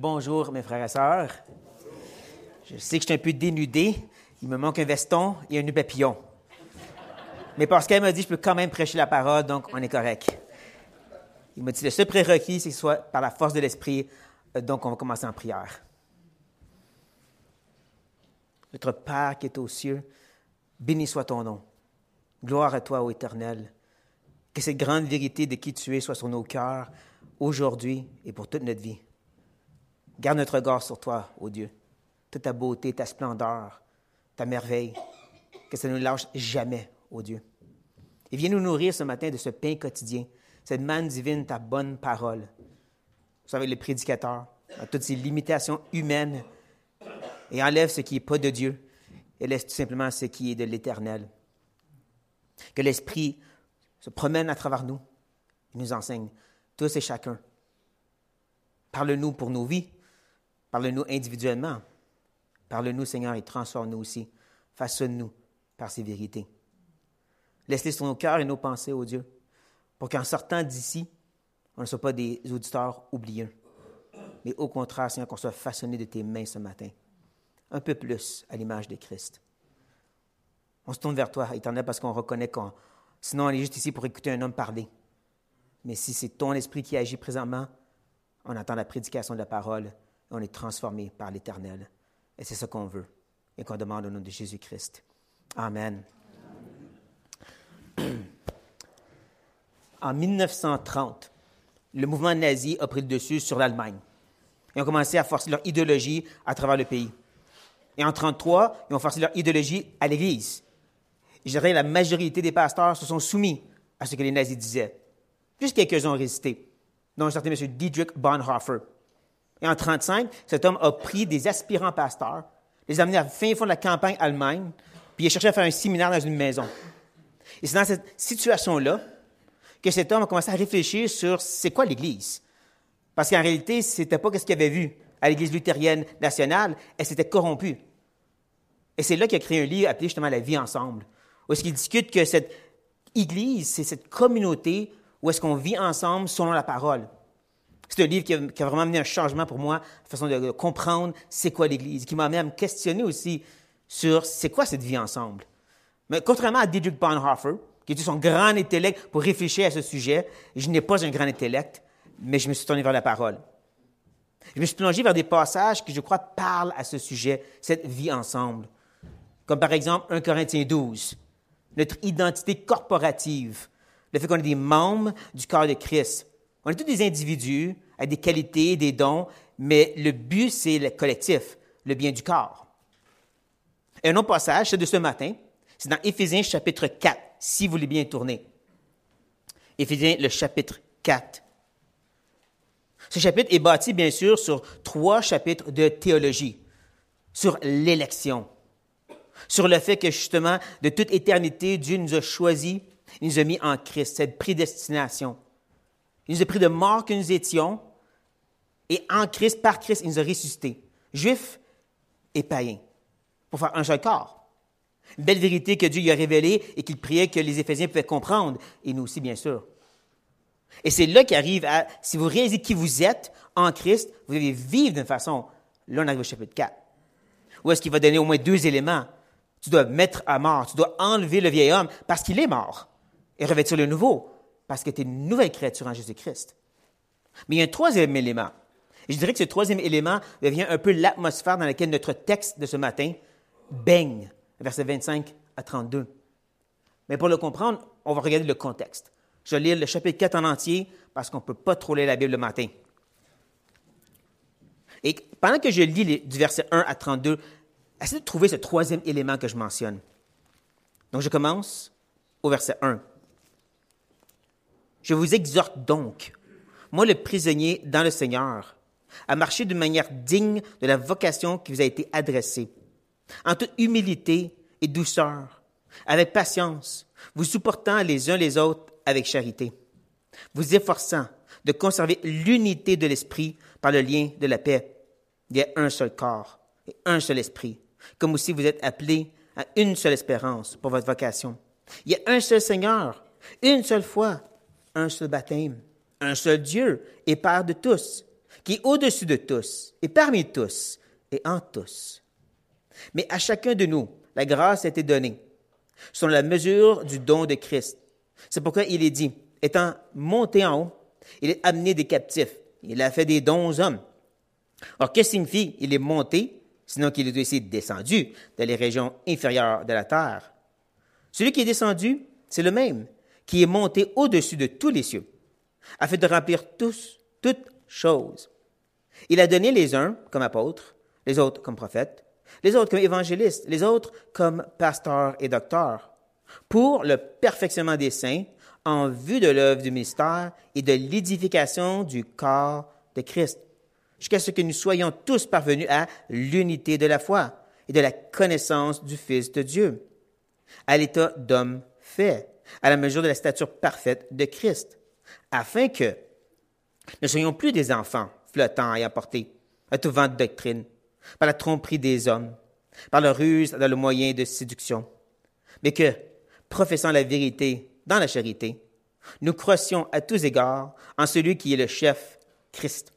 Bonjour mes frères et sœurs. Je sais que je suis un peu dénudé. Il me manque un veston et un nœud papillon. Mais parce qu'elle m'a dit, je peux quand même prêcher la parole, donc on est correct. Il m'a dit, le seul prérequis, c'est que ce soit par la force de l'Esprit, euh, donc on va commencer en prière. Notre Père qui est aux cieux, béni soit ton nom. Gloire à toi, ô Éternel. Que cette grande vérité de qui tu es soit sur nos cœurs aujourd'hui et pour toute notre vie. Garde notre regard sur toi, ô Dieu. Toute ta beauté, ta splendeur, ta merveille. Que ça ne nous lâche jamais, ô Dieu. Et viens nous nourrir ce matin de ce pain quotidien, cette manne divine, ta bonne parole. Vous savez, le prédicateur, à toutes ces limitations humaines, et enlève ce qui n'est pas de Dieu et laisse tout simplement ce qui est de l'Éternel. Que l'Esprit se promène à travers nous et nous enseigne, tous et chacun. Parle-nous pour nos vies, parle-nous individuellement, parle-nous Seigneur et transforme-nous aussi, façonne-nous par ces vérités. Laisse-les sur nos cœurs et nos pensées, ô Dieu, pour qu'en sortant d'ici, on ne soit pas des auditeurs oubliés, mais au contraire, Seigneur, qu'on soit façonné de tes mains ce matin, un peu plus à l'image de Christ. On se tourne vers toi, éternel, parce qu'on reconnaît qu'on. Sinon, on est juste ici pour écouter un homme parler. Mais si c'est ton esprit qui agit présentement, on entend la prédication de la parole on est transformé par l'Éternel. Et c'est ce qu'on veut et qu'on demande au nom de Jésus-Christ. Amen. En 1930, le mouvement nazi a pris le dessus sur l'Allemagne et ont commencé à forcer leur idéologie à travers le pays. Et en 1933, ils ont forcé leur idéologie à l'Église. Je la majorité des pasteurs se sont soumis à ce que les nazis disaient. Juste quelques-uns ont résisté, dont un certain M. Dietrich Bonhoeffer. Et en 1935, cet homme a pris des aspirants pasteurs, les a amenés à fin fond de la campagne allemande, puis il a cherché à faire un séminaire dans une maison. Et c'est dans cette situation-là que cet homme a commencé à réfléchir sur c'est quoi l'Église. Parce qu'en réalité, ce n'était pas ce qu'il avait vu à l'Église luthérienne nationale, elle s'était corrompue. Et c'est là qu'il a créé un livre appelé justement La vie ensemble, où est-ce qu'il discute que cette Église, c'est cette communauté où est-ce qu'on vit ensemble selon la parole. C'est un livre qui a, vraiment amené un changement pour moi, la façon de comprendre c'est quoi l'Église, qui m'a amené à me questionner aussi sur c'est quoi cette vie ensemble. Mais contrairement à Dietrich Bonhoeffer, qui était son grand intellect pour réfléchir à ce sujet, je n'ai pas un grand intellect, mais je me suis tourné vers la parole. Je me suis plongé vers des passages qui, je crois, parlent à ce sujet, cette vie ensemble. Comme par exemple 1 Corinthiens 12, notre identité corporative, le fait qu'on est des membres du corps de Christ. On est tous des individus avec des qualités, des dons, mais le but, c'est le collectif, le bien du corps. Un autre passage, c'est de ce matin, c'est dans Éphésiens chapitre 4, si vous voulez bien tourner. Éphésiens, le chapitre 4. Ce chapitre est bâti, bien sûr, sur trois chapitres de théologie, sur l'élection, sur le fait que, justement, de toute éternité, Dieu nous a choisis, il nous a mis en Christ, cette prédestination. Il nous a pris de mort que nous étions, et en Christ, par Christ, il nous a ressuscités, juifs et païens, pour faire un seul corps. Une belle vérité que Dieu lui a révélée et qu'il priait que les Éphésiens pouvaient comprendre, et nous aussi, bien sûr. Et c'est là qu'arrive à, si vous réalisez qui vous êtes en Christ, vous devez vivre d'une façon. Là, on arrive au chapitre 4. Où est-ce qu'il va donner au moins deux éléments? Tu dois mettre à mort, tu dois enlever le vieil homme parce qu'il est mort et revêtir le nouveau parce que tu es une nouvelle créature en Jésus-Christ. Mais il y a un troisième élément. Et je dirais que ce troisième élément devient un peu l'atmosphère dans laquelle notre texte de ce matin baigne, versets 25 à 32. Mais pour le comprendre, on va regarder le contexte. Je vais lire le chapitre 4 en entier parce qu'on ne peut pas trop lire la Bible le matin. Et pendant que je lis du verset 1 à 32, essayez de trouver ce troisième élément que je mentionne. Donc je commence au verset 1. Je vous exhorte donc, moi le prisonnier dans le Seigneur, à marcher d'une manière digne de la vocation qui vous a été adressée, en toute humilité et douceur, avec patience, vous supportant les uns les autres avec charité, vous efforçant de conserver l'unité de l'esprit par le lien de la paix. Il y a un seul corps et un seul esprit, comme aussi vous êtes appelés à une seule espérance pour votre vocation. Il y a un seul Seigneur, une seule foi, un seul baptême, un seul Dieu et Père de tous, qui est au-dessus de tous, et parmi tous, et en tous. Mais à chacun de nous, la grâce a été donnée, selon la mesure du don de Christ. C'est pourquoi il est dit, étant monté en haut, il est amené des captifs. Il a fait des dons aux hommes. Or, que signifie il est monté, sinon qu'il est aussi descendu dans les régions inférieures de la terre? Celui qui est descendu, c'est le même, qui est monté au-dessus de tous les cieux, afin de remplir tous, toutes choses. Il a donné les uns comme apôtres, les autres comme prophètes, les autres comme évangélistes, les autres comme pasteurs et docteurs, pour le perfectionnement des saints, en vue de l'œuvre du ministère et de l'édification du corps de Christ, jusqu'à ce que nous soyons tous parvenus à l'unité de la foi et de la connaissance du Fils de Dieu, à l'état d'homme fait, à la mesure de la stature parfaite de Christ, afin que ne soyons plus des enfants flottants et apportés à tout vent de doctrine, par la tromperie des hommes, par la ruse dans le moyen de séduction, mais que, professant la vérité dans la charité, nous croissions à tous égards en celui qui est le chef, Christ.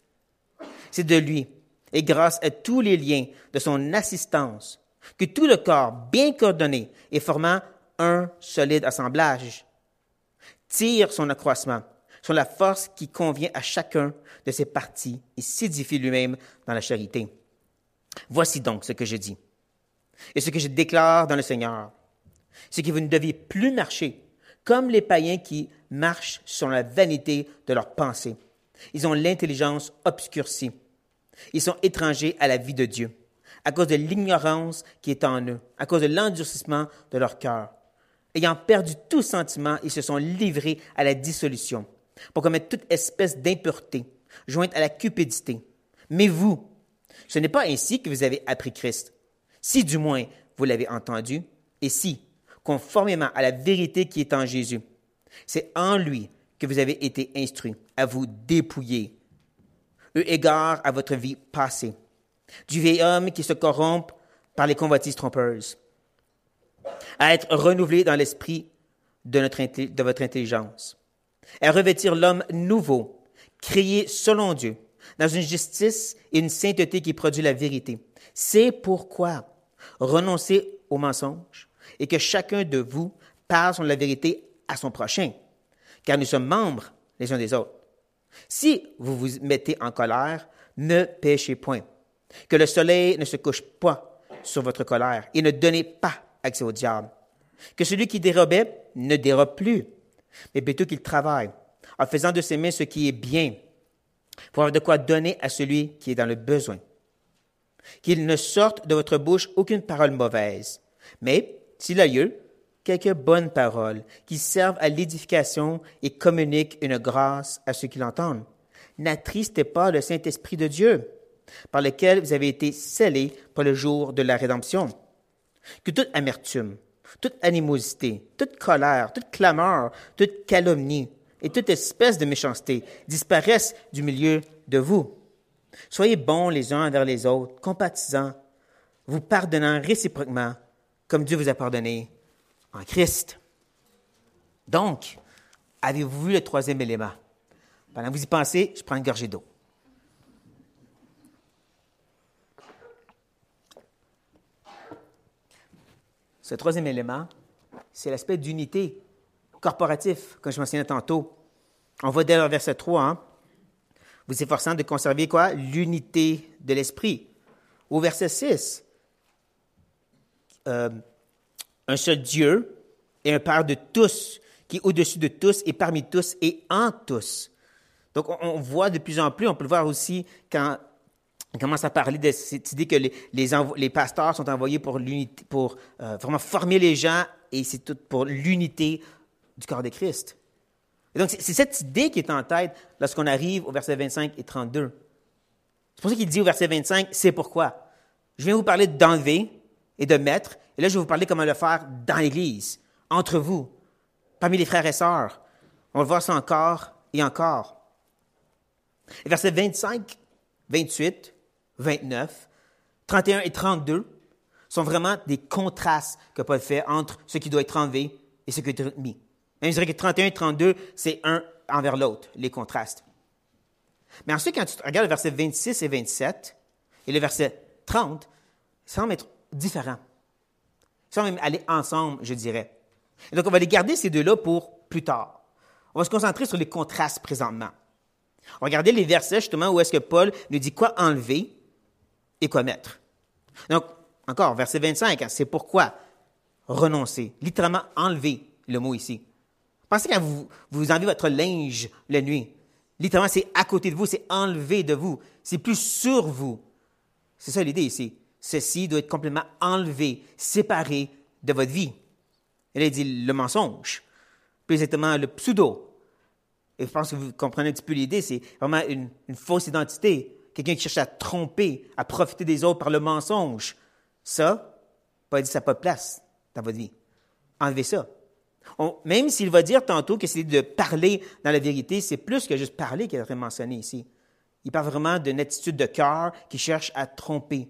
C'est de lui, et grâce à tous les liens de son assistance, que tout le corps, bien coordonné et formant un solide assemblage, tire son accroissement sur la force qui convient à chacun de ses parties et s'édifie lui-même dans la charité. Voici donc ce que je dis. Et ce que je déclare dans le Seigneur, c'est que vous ne deviez plus marcher comme les païens qui marchent sur la vanité de leurs pensées. Ils ont l'intelligence obscurcie. Ils sont étrangers à la vie de Dieu, à cause de l'ignorance qui est en eux, à cause de l'endurcissement de leur cœur. Ayant perdu tout sentiment, ils se sont livrés à la dissolution, pour commettre toute espèce d'impureté, jointe à la cupidité. Mais vous, ce n'est pas ainsi que vous avez appris Christ. Si du moins vous l'avez entendu, et si, conformément à la vérité qui est en Jésus, c'est en lui que vous avez été instruits à vous dépouiller, eu égard à votre vie passée, du vieil homme qui se corrompt par les convoitises trompeuses, à être renouvelé dans l'esprit de, notre, de votre intelligence, à revêtir l'homme nouveau, créé selon Dieu, dans une justice et une sainteté qui produit la vérité. C'est pourquoi renoncez au mensonge et que chacun de vous parle sur la vérité à son prochain, car nous sommes membres les uns des autres. Si vous vous mettez en colère, ne péchez point. Que le soleil ne se couche pas sur votre colère et ne donnez pas accès au diable. Que celui qui dérobait ne dérobe plus, mais plutôt qu'il travaille en faisant de ses mains ce qui est bien pour avoir de quoi donner à celui qui est dans le besoin. Qu'il ne sorte de votre bouche aucune parole mauvaise, mais, s'il a lieu, quelques bonnes paroles qui servent à l'édification et communiquent une grâce à ceux qui l'entendent. N'attristez pas le Saint-Esprit de Dieu, par lequel vous avez été scellés pour le jour de la rédemption. Que toute amertume, toute animosité, toute colère, toute clameur, toute calomnie, et toute espèce de méchanceté disparaissent du milieu de vous. Soyez bons les uns envers les autres, compatisants, vous pardonnant réciproquement, comme Dieu vous a pardonné en Christ. Donc, avez-vous vu le troisième élément? Pendant que vous y pensez, je prends une gorgée d'eau. Ce troisième élément, c'est l'aspect d'unité corporatif, comme je mentionnais tantôt. On voit dès le verset 3, hein? vous efforçant de conserver quoi? L'unité de l'esprit. Au verset 6, euh, un seul Dieu et un Père de tous, qui est au-dessus de tous et parmi tous et en tous. Donc, on, voit de plus en plus, on peut le voir aussi quand on commence à parler de cette idée que les, pasteurs sont envoyés pour, euh, vraiment former les gens et c'est tout pour l'unité du corps de Christ. Et donc, c'est cette idée qui est en tête lorsqu'on arrive au verset 25 et 32. C'est pour ça qu'il dit au verset 25, c'est pourquoi. Je viens vous parler d'enlever et de mettre, et là, je vais vous parler comment le faire dans l'Église, entre vous, parmi les frères et sœurs. On va voir ça encore et encore. Et versets 25, 28, 29, 31 et 32 sont vraiment des contrastes que Paul fait entre ce qui doit être enlevé et ce qui doit être mis. Même je dirais que 31 et 32, c'est un envers l'autre, les contrastes. Mais ensuite, quand tu regardes le verset 26 et 27 et le verset 30, ça semble être différent. Ça semble même aller ensemble, je dirais. Donc, on va les garder ces deux-là pour plus tard. On va se concentrer sur les contrastes présentement. On va regarder les versets justement où est-ce que Paul nous dit quoi enlever et quoi mettre. Donc, encore, verset 25, hein, c'est pourquoi renoncer. Littéralement, enlever le mot ici. Pensez quand vous, vous enlevez votre linge la nuit. Littéralement, c'est à côté de vous, c'est enlevé de vous. C'est plus sur vous. C'est ça l'idée ici. Ceci doit être complètement enlevé, séparé de votre vie. Elle a dit le mensonge, plus exactement le pseudo. Et je pense que vous comprenez un petit peu l'idée, c'est vraiment une, fausse identité. Quelqu'un qui cherche à tromper, à profiter des autres par le mensonge. Ça, pas dit ça n'a pas de place dans votre vie. Enlevez ça. même s'il va dire tantôt que c'est de parler dans la vérité, c'est plus que juste parler qu'il est mentionné ici. Il parle vraiment d'une attitude de cœur qui cherche à tromper,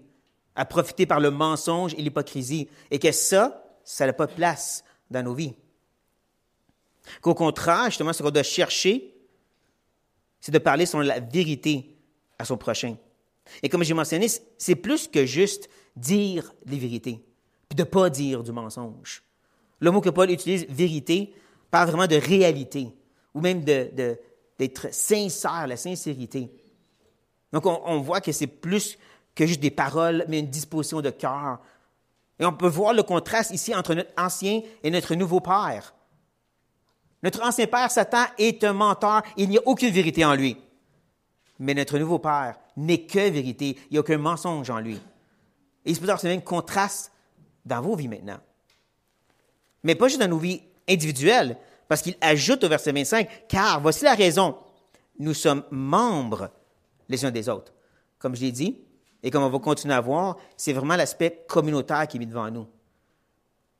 à profiter par le mensonge et l'hypocrisie, et que ça, ça n'a pas de place dans nos vies. Qu'au contraire, justement, ce qu'on doit chercher, c'est de parler sur la vérité son prochain. Et comme j'ai mentionné, c'est plus que juste dire les vérités, puis de ne pas dire du mensonge. Le mot que Paul utilise, vérité, parle vraiment de réalité, ou même d'être de, sincère, la sincérité. Donc, on, on voit que c'est plus que juste des paroles, mais une disposition de cœur. Et on peut voir le contraste ici entre notre ancien et notre nouveau Père. Notre ancien Père, Satan, est un menteur. Il n'y a aucune vérité en lui. Mais notre nouveau Père n'est que vérité. Il n'y a aucun mensonge en lui. Et il se peut avoir ce même contraste dans vos vies maintenant. Mais pas juste dans nos vies individuelles, parce qu'il ajoute au verset 25, car voici la raison, nous sommes membres les uns des autres. Comme je l'ai dit, et comme on va continuer à voir, c'est vraiment l'aspect communautaire qui est mis devant nous.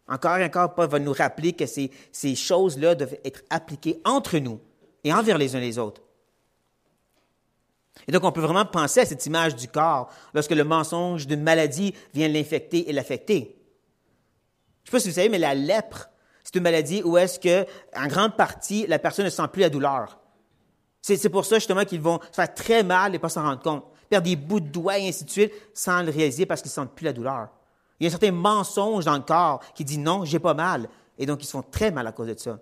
Encore et encore, Paul va nous rappeler que ces, ces choses-là doivent être appliquées entre nous et envers les uns les autres. Et donc, on peut vraiment penser à cette image du corps lorsque le mensonge d'une maladie vient l'infecter et l'affecter. Je ne sais pas si vous savez, mais la lèpre, c'est une maladie où est-ce que, en grande partie, la personne ne sent plus la douleur. C'est pour ça, justement, qu'ils vont se faire très mal et pas s'en rendre compte. Perdre des bouts de doigts et ainsi de suite sans le réaliser parce qu'ils ne sentent plus la douleur. Il y a un certain mensonge dans le corps qui dit non, j'ai pas mal. Et donc, ils se font très mal à cause de ça.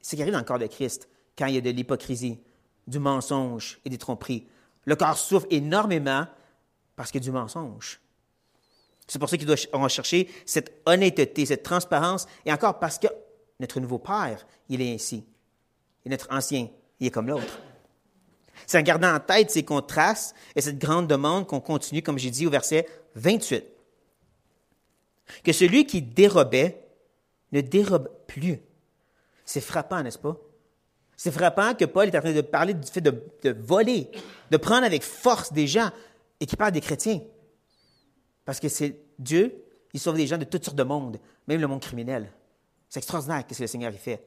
C'est ce qui arrive dans le corps de Christ quand il y a de l'hypocrisie, du mensonge et des tromperies. Le corps souffre énormément parce qu'il y a du mensonge. C'est pour ça qu'il doit rechercher cette honnêteté, cette transparence, et encore parce que notre nouveau Père, il est ainsi. Et notre ancien, il est comme l'autre. C'est en gardant en tête ces contrastes et cette grande demande qu'on continue, comme j'ai dit au verset 28 que celui qui dérobait ne dérobe plus. C'est frappant, n'est-ce pas? C'est frappant que Paul est en train de parler du fait de, voler, de prendre avec force des gens et qu'il parle des chrétiens. Parce que c'est Dieu, il sauve des gens de toutes sortes de mondes, même le monde criminel. C'est extraordinaire ce que le Seigneur y fait.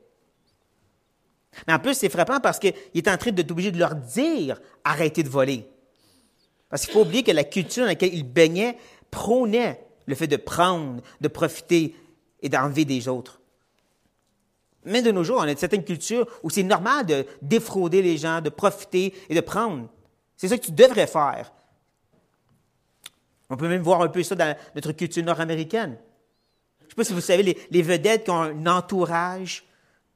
Mais en plus, c'est frappant parce qu'il est en train de t'obliger de leur dire arrêtez de voler. Parce qu'il faut oublier que la culture dans laquelle il baignait prônait le fait de prendre, de profiter et d'enlever des autres. Mais de nos jours, on a certaines cultures où c'est normal de défrauder les gens, de profiter et de prendre. C'est ça que tu devrais faire. On peut même voir un peu ça dans notre culture nord-américaine. Je ne sais pas si vous savez, les, vedettes qui ont un entourage,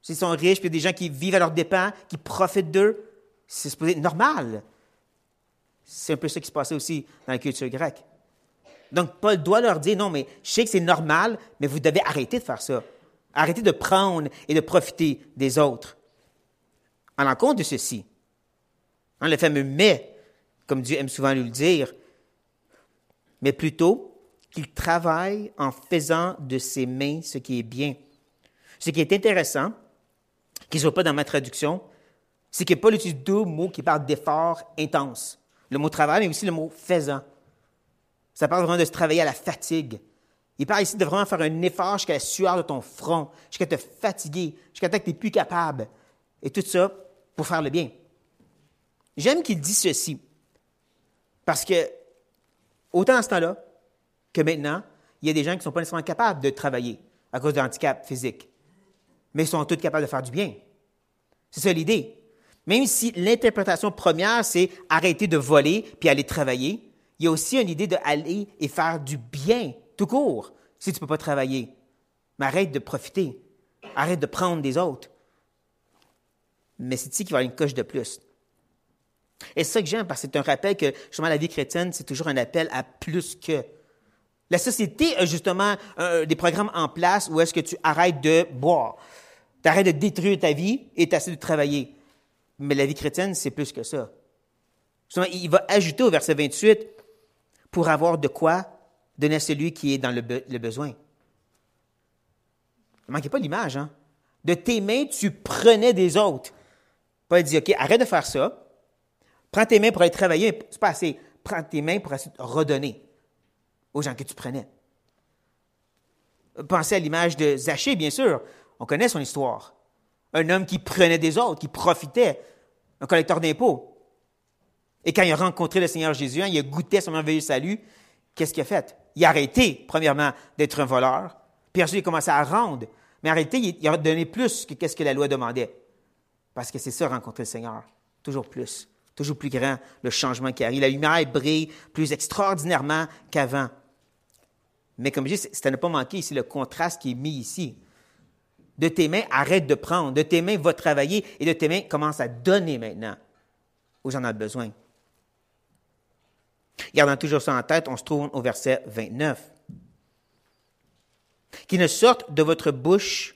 s'ils sont riches, puis des gens qui vivent à leurs dépens, qui profitent d'eux, c'est supposé normal. C'est un peu ça qui se passait aussi dans la culture grecque. Donc, Paul doit leur dire, non, mais je sais que c'est normal, mais vous devez arrêter de faire ça. Arrêtez de prendre et de profiter des autres. En compte de ceci, hein, le fameux mais, comme Dieu aime souvent nous le dire, mais plutôt qu'il travaille en faisant de ses mains ce qui est bien. Ce qui est intéressant, qui ne soit pas dans ma traduction, c'est que Paul utilise deux mots qui parlent d'effort intense. Le mot travail, mais aussi le mot faisant. Ça parle vraiment de se travailler à la fatigue. Il parle ici de vraiment faire un effort jusqu'à la sueur de ton front, jusqu'à te fatiguer, jusqu'à ce que tu n'es plus capable. Et tout ça pour faire le bien. J'aime qu'il dise ceci. Parce que, autant à ce temps-là que maintenant, il y a des gens qui ne sont pas nécessairement capables de travailler à cause de handicap physique. Mais ils sont tous capables de faire du bien. C'est ça l'idée. Même si l'interprétation première, c'est arrêter de voler puis aller travailler, il y a aussi une idée d'aller et faire du bien, tout court, si tu ne peux pas travailler. Mais arrête de profiter. Arrête de prendre des autres. Mais c'est ici qu'il va y avoir une coche de plus. Et c'est ça que j'aime, parce que c'est un rappel que, justement, la vie chrétienne, c'est toujours un appel à plus que. La société a justement euh, des programmes en place où est-ce que tu arrêtes de boire, tu arrêtes de détruire ta vie et tu essaies de travailler. Mais la vie chrétienne, c'est plus que ça. Justement, il va ajouter au verset 28, pour avoir de quoi donner à celui qui est dans le, besoin. Ne manquez pas l'image, hein? De tes mains, tu prenais des autres. Paul dit, OK, arrête de faire ça. Prends tes mains pour aller travailler. C'est pas assez. Prends tes mains pour redonner aux gens que tu prenais. Pensez à l'image de Zachée, bien sûr. On connaît son histoire. Un homme qui prenait des autres, qui profitait, un collecteur d'impôts. Et quand il a rencontré le Seigneur Jésus, hein, il a goûté son merveilleux salut, qu'est-ce qu'il a fait? Il a arrêté, premièrement, d'être un voleur, puis ensuite il a à rendre. Mais en réalité, il a donné plus que ce que la loi demandait. Parce que c'est ça, rencontrer le Seigneur. Toujours plus. Toujours plus grand, le changement qui arrive. La lumière brille plus extraordinairement qu'avant. Mais comme je dis, c'est à ne pas manquer ici le contraste qui est mis ici. De tes mains, arrête de prendre. De tes mains, va travailler. Et de tes mains, commence à donner maintenant aux gens en besoin. Gardant toujours ça en tête, on se trouve au verset 29. Qu'il ne sorte de votre bouche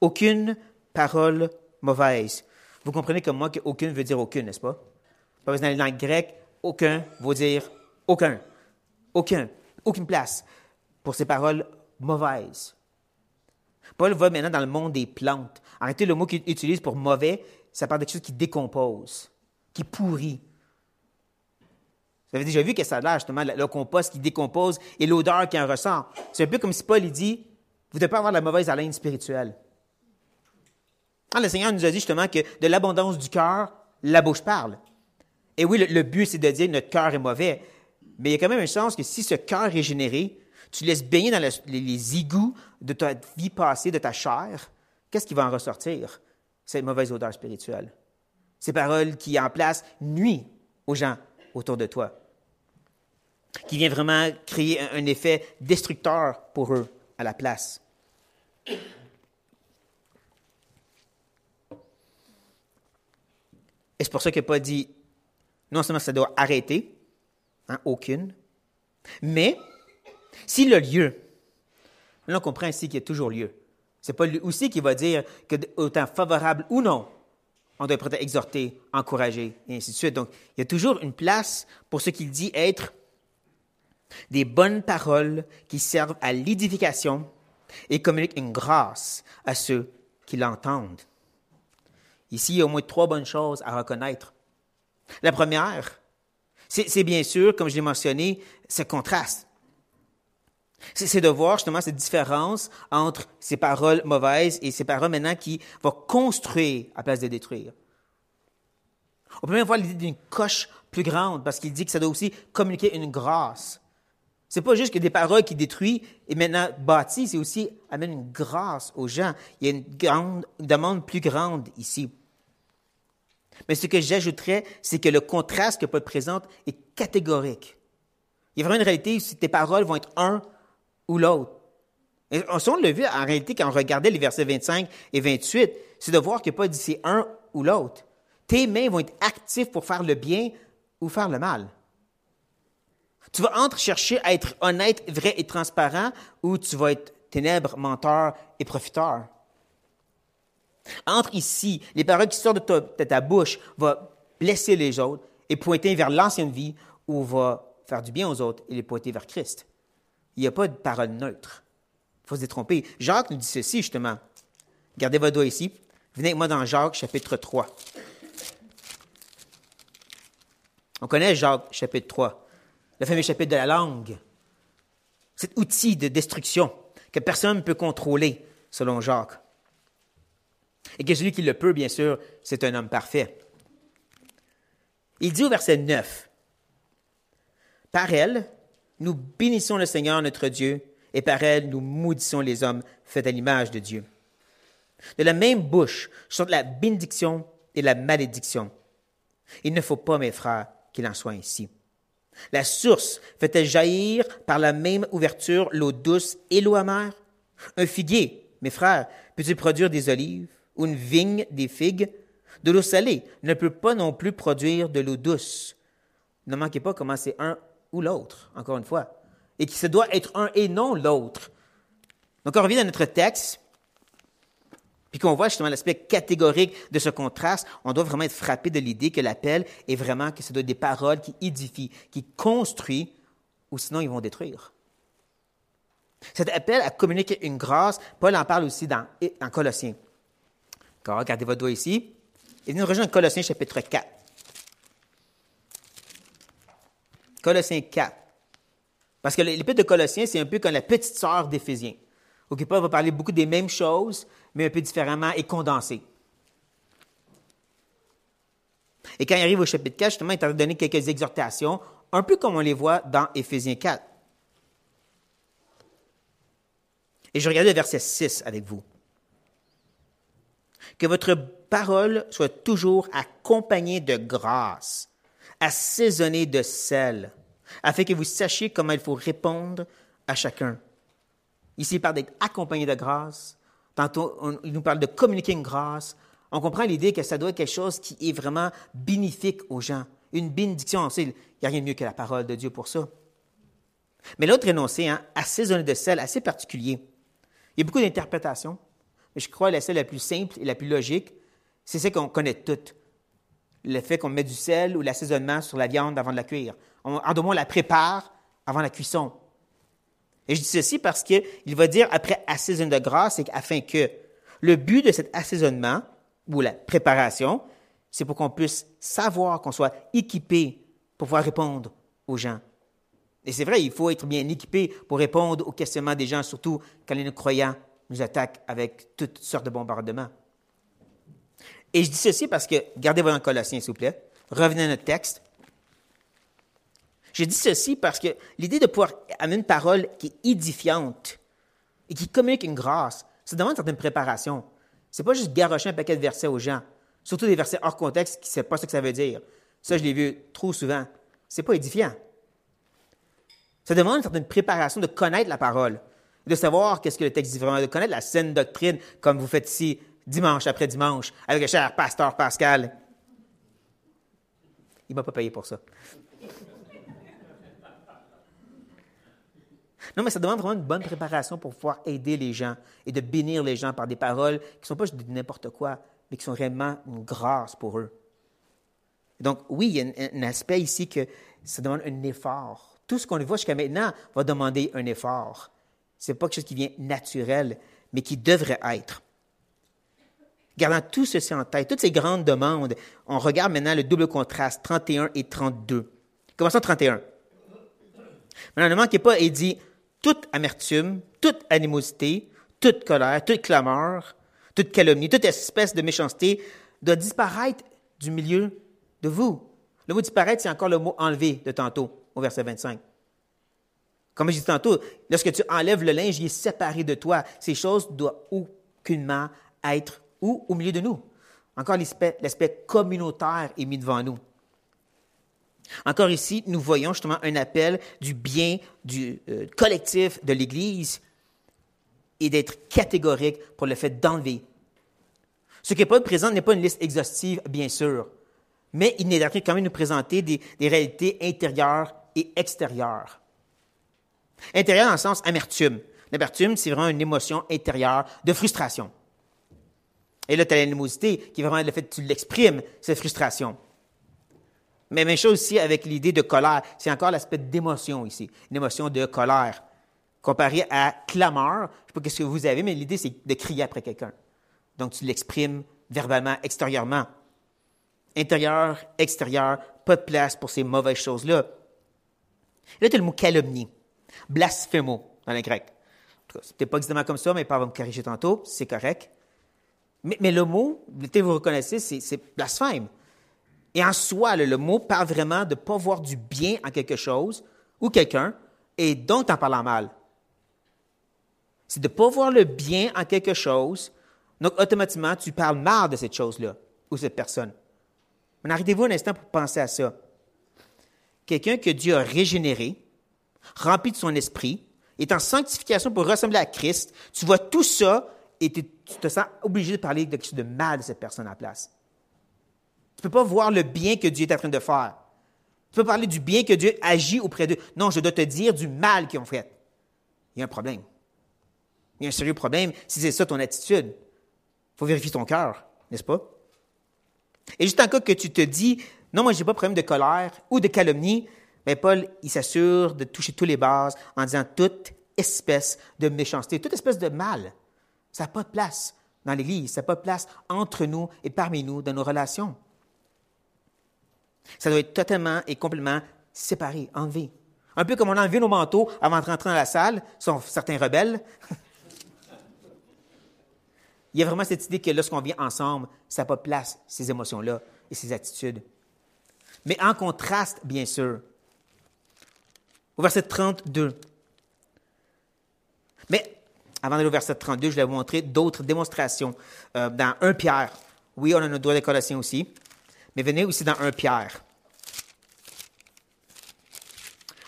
aucune parole mauvaise, vous comprenez comme moi qu'aucune veut dire aucune, n'est-ce pas? Pas besoin dans la langue grecque, aucun veut dire aucun. Aucun. Aucune place pour ces paroles mauvaises. Paul va maintenant dans le monde des plantes. Arrêtez le mot qu'il utilise pour mauvais, ça parle de quelque chose qui décompose, qui pourrit. Vous avez déjà vu que ça a l'air, justement, le compost qui décompose et l'odeur qui en ressort. C'est un peu comme si Paul il dit Vous ne devez pas avoir la mauvaise haleine spirituelle. Ah, le Seigneur nous a dit justement que de l'abondance du cœur, la bouche parle. Et oui, le, but, c'est de dire notre cœur est mauvais. Mais il y a quand même une chance que si ce cœur est régénéré, tu laisses baigner dans les, les, égouts de ta vie passée, de ta chair, qu'est-ce qui va en ressortir? Cette mauvaise odeur spirituelle. Ces paroles qui, en place, nuisent aux gens autour de toi. Qui vient vraiment créer un effet destructeur pour eux à la place. Et c'est pour ça n'a pas dit, non seulement ça doit arrêter, hein, aucune, mais si le lieu, là on comprend ici qu'il y a toujours lieu. C'est pas lui aussi qui va dire que autant favorable ou non, on doit être exhorter, encourager, et ainsi de suite. Donc, il y a toujours une place pour ce qu'il dit être des bonnes paroles qui servent à l'édification et communiquent une grâce à ceux qui l'entendent. Ici, il y a au moins trois bonnes choses à reconnaître. La première, c'est bien sûr, comme je l'ai mentionné, ce contraste. C'est de voir justement cette différence entre ces paroles mauvaises et ces paroles maintenant qui vont construire à place de détruire. On peut même voir l'idée d'une coche plus grande parce qu'il dit que ça doit aussi communiquer une grâce. C'est pas juste que des paroles qui détruisent et maintenant bâtissent, c'est aussi amène une grâce aux gens. Il y a une, grande, demande plus grande ici. Mais ce que j'ajouterais, c'est que le contraste que Paul présente est catégorique. Il y a vraiment une réalité où tes paroles vont être un ou l'autre. Et on l'a vu en réalité quand on regardait les versets 25 et 28, c'est de voir que Paul dit c'est un ou l'autre. Tes mains vont être actives pour faire le bien ou faire le mal. Tu vas entre chercher à être honnête, vrai et transparent, ou tu vas être ténèbres, menteur et profiteur. Entre ici, les paroles qui sortent de ta, bouche vont blesser les autres et pointer vers l'ancienne vie ou va faire du bien aux autres et les pointer vers Christ. Il n'y a pas de parole neutre. Il faut se détromper. Jacques nous dit ceci, justement. Gardez votre doigt ici. Venez avec moi dans Jacques, chapitre 3. On connaît Jacques, chapitre 3, le fameux chapitre de la langue. Cet outil de destruction que personne ne peut contrôler, selon Jacques. Et que celui qui le peut, bien sûr, c'est un homme parfait. Il dit au verset 9, Par elle, nous bénissons le Seigneur notre Dieu, et par elle, nous maudissons les hommes faits à l'image de Dieu. De la même bouche sortent la bénédiction et la malédiction. Il ne faut pas, mes frères, qu'il en soit ainsi. La source fait-elle jaillir par la même ouverture l'eau douce et l'eau amère? Un figuier, mes frères, peut-il produire des olives ou une vigne des figues? De l'eau salée ne peut pas non plus produire de l'eau douce. Ne manquez pas comment c'est un ou l'autre, encore une fois. Et que ça doit être un et non l'autre. Donc, on revient dans notre texte, puis qu'on voit justement l'aspect catégorique de ce contraste, on doit vraiment être frappé de l'idée que l'appel est vraiment que ce doit des paroles qui édifient, qui construisent, ou sinon ils vont détruire. Cet appel à communiquer une grâce, Paul en parle aussi dans, dans Colossiens. Regardez votre doigt ici. Il nous rejoint Colossiens chapitre 4. Colossiens 4. Parce que l'épître de Colossiens, c'est un peu comme la petite sœur d'Éphésiens. OK, Paul va parler beaucoup des mêmes choses, mais un peu différemment et condensé. Et quand il arrive au chapitre 4, justement, il t'a donné quelques exhortations, un peu comme on les voit dans Éphésiens 4. Et je regarde le verset 6 avec vous. Que votre parole soit toujours accompagnée de grâce, assaisonnée de sel, afin que vous sachiez comment il faut répondre à chacun. Ici, il parle d'être accompagné de grâce. Tantôt, il nous parle de communiquer une grâce. On comprend l'idée que ça doit être quelque chose qui est vraiment bénéfique aux gens. Une bénédiction. Il n'y a rien de mieux que la parole de Dieu pour ça. Mais l'autre énoncé, hein, assaisonné de sel, assez particulier. Il y a beaucoup d'interprétations, mais je crois que la seule la plus simple et la plus logique, c'est celle qu'on connaît toutes. Le fait qu'on met du sel ou l'assaisonnement sur la viande avant de la cuire. En d'autres on la prépare avant la cuisson. Et je dis ceci parce qu'il va dire après assaisonnement de grâce, c'est afin que le but de cet assaisonnement ou la préparation, c'est pour qu'on puisse savoir qu'on soit équipé pour pouvoir répondre aux gens. Et c'est vrai, il faut être bien équipé pour répondre aux questionnements des gens, surtout quand les croyants nous attaquent avec toutes sortes de bombardements. Et je dis ceci parce que, gardez votre Colossiens, s'il vous plaît. Revenez à notre texte. Je dis ceci parce que l'idée de pouvoir amener une parole qui est édifiante et qui communique une grâce, ça demande une certaine préparation. C'est pas juste garocher un paquet de versets aux gens, surtout des versets hors contexte qui ne savent pas ce que ça veut dire. Ça, je l'ai vu trop souvent. C'est pas édifiant. Ça demande une certaine préparation de connaître la parole, de savoir qu'est-ce que le texte dit vraiment, de connaître la saine doctrine, comme vous faites ici, dimanche après dimanche, avec le cher pasteur Pascal. Il ne m'a pas payé pour ça. Non, mais ça demande vraiment une bonne préparation pour pouvoir aider les gens et de bénir les gens par des paroles qui ne sont pas juste n'importe quoi, mais qui sont réellement une grâce pour eux. Donc, oui, il y a un, aspect ici que ça demande un effort. Tout ce qu'on voit jusqu'à maintenant va demander un effort. Ce n'est pas quelque chose qui vient naturel, mais qui devrait être. Gardant tout ceci en tête, toutes ces grandes demandes, on regarde maintenant le double contraste, 31 et 32. Commençons 31. Maintenant, ne manquez pas, il dit toute amertume, toute animosité, toute colère, toute clameur, toute calomnie, toute espèce de méchanceté doit disparaître du milieu de vous. Le mot disparaître, c'est encore le mot enlever de tantôt, au verset 25. Comme je dis tantôt, lorsque tu enlèves le linge, il est séparé de toi. Ces choses doivent aucunement être ou au milieu de nous. Encore l'aspect communautaire est mis devant nous. Encore ici, nous voyons justement un appel du bien du euh, collectif de l'Église et d'être catégorique pour le fait d'enlever. Ce qui Paul présente n'est pas une liste exhaustive, bien sûr, mais il est quand même nous présenter des, des réalités intérieures et extérieures. Intérieure dans le sens amertume. L'amertume, c'est vraiment une émotion intérieure de frustration. Et là, tu as l'animosité, qui est vraiment le fait que tu l'exprimes, cette frustration. Mais même chose aussi avec l'idée de colère. C'est encore l'aspect d'émotion ici, une émotion de colère. Comparé à clameur, je ne sais pas ce que vous avez, mais l'idée, c'est de crier après quelqu'un. Donc, tu l'exprimes verbalement, extérieurement. Intérieur, extérieur, pas de place pour ces mauvaises choses-là. Là, tu as le mot calomnie, blasphémo dans le grec. Ce n'est pas exactement comme ça, mais pas va me corriger tantôt, c'est correct. Mais, mais, le mot, vous reconnaissez, c'est blasphème. Et en soi, le, mot parle vraiment de ne pas voir du bien en quelque chose ou quelqu'un et donc en parlant mal. C'est de ne pas voir le bien en quelque chose, donc automatiquement, tu parles mal de cette chose-là. ou cette personne. Mais arrêtez-vous un instant pour penser à ça. Quelqu'un que Dieu a régénéré, rempli de son esprit, est en sanctification pour ressembler à Christ, tu vois tout ça et tu te sens obligé de parler de de mal de cette personne à la place. Tu ne peux pas voir le bien que Dieu est en train de faire. Tu peux parler du bien que Dieu agit auprès d'eux. Non, je dois te dire du mal qu'ils ont fait. Il y a un problème. Il y a un sérieux problème si c'est ça ton attitude. Il faut vérifier ton cœur, n'est-ce pas? Et juste en cas que tu te dis, non, moi, je n'ai pas de problème de colère ou de calomnie, mais Paul, il s'assure de toucher tous les bases en disant toute espèce de méchanceté, toute espèce de mal. Ça n'a pas de place dans l'Église, ça n'a pas de place entre nous et parmi nous dans nos relations. Ça doit être totalement et complètement séparé, enlevé. Un peu comme on a enlevé nos manteaux avant de rentrer dans la salle, sont certains rebelles. Il y a vraiment cette idée que lorsqu'on vient ensemble, ça n'a pas place, ces émotions-là et ces attitudes. Mais en contraste, bien sûr, au verset 32. Mais avant d'aller au verset 32, je vais vous montrer d'autres démonstrations euh, dans 1 Pierre. Oui, on a notre droit de Colossiens aussi, mais venez aussi dans 1 Pierre.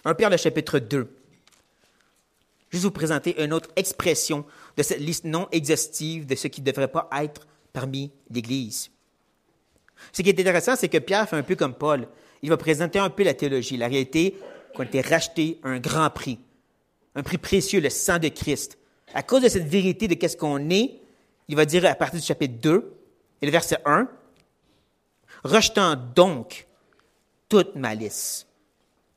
1 Pierre, le chapitre 2. Juste vous présenter une autre expression de cette liste non exhaustive de ce qui ne devrait pas être parmi l'Église. Ce qui est intéressant, c'est que Pierre fait un peu comme Paul. Il va présenter un peu la théologie, la réalité qu'on été racheté un grand prix, un prix précieux, le sang de Christ. À cause de cette vérité de qu'est-ce qu'on est, il va dire à partir du chapitre 2 et le verset 1, rejetant donc toute malice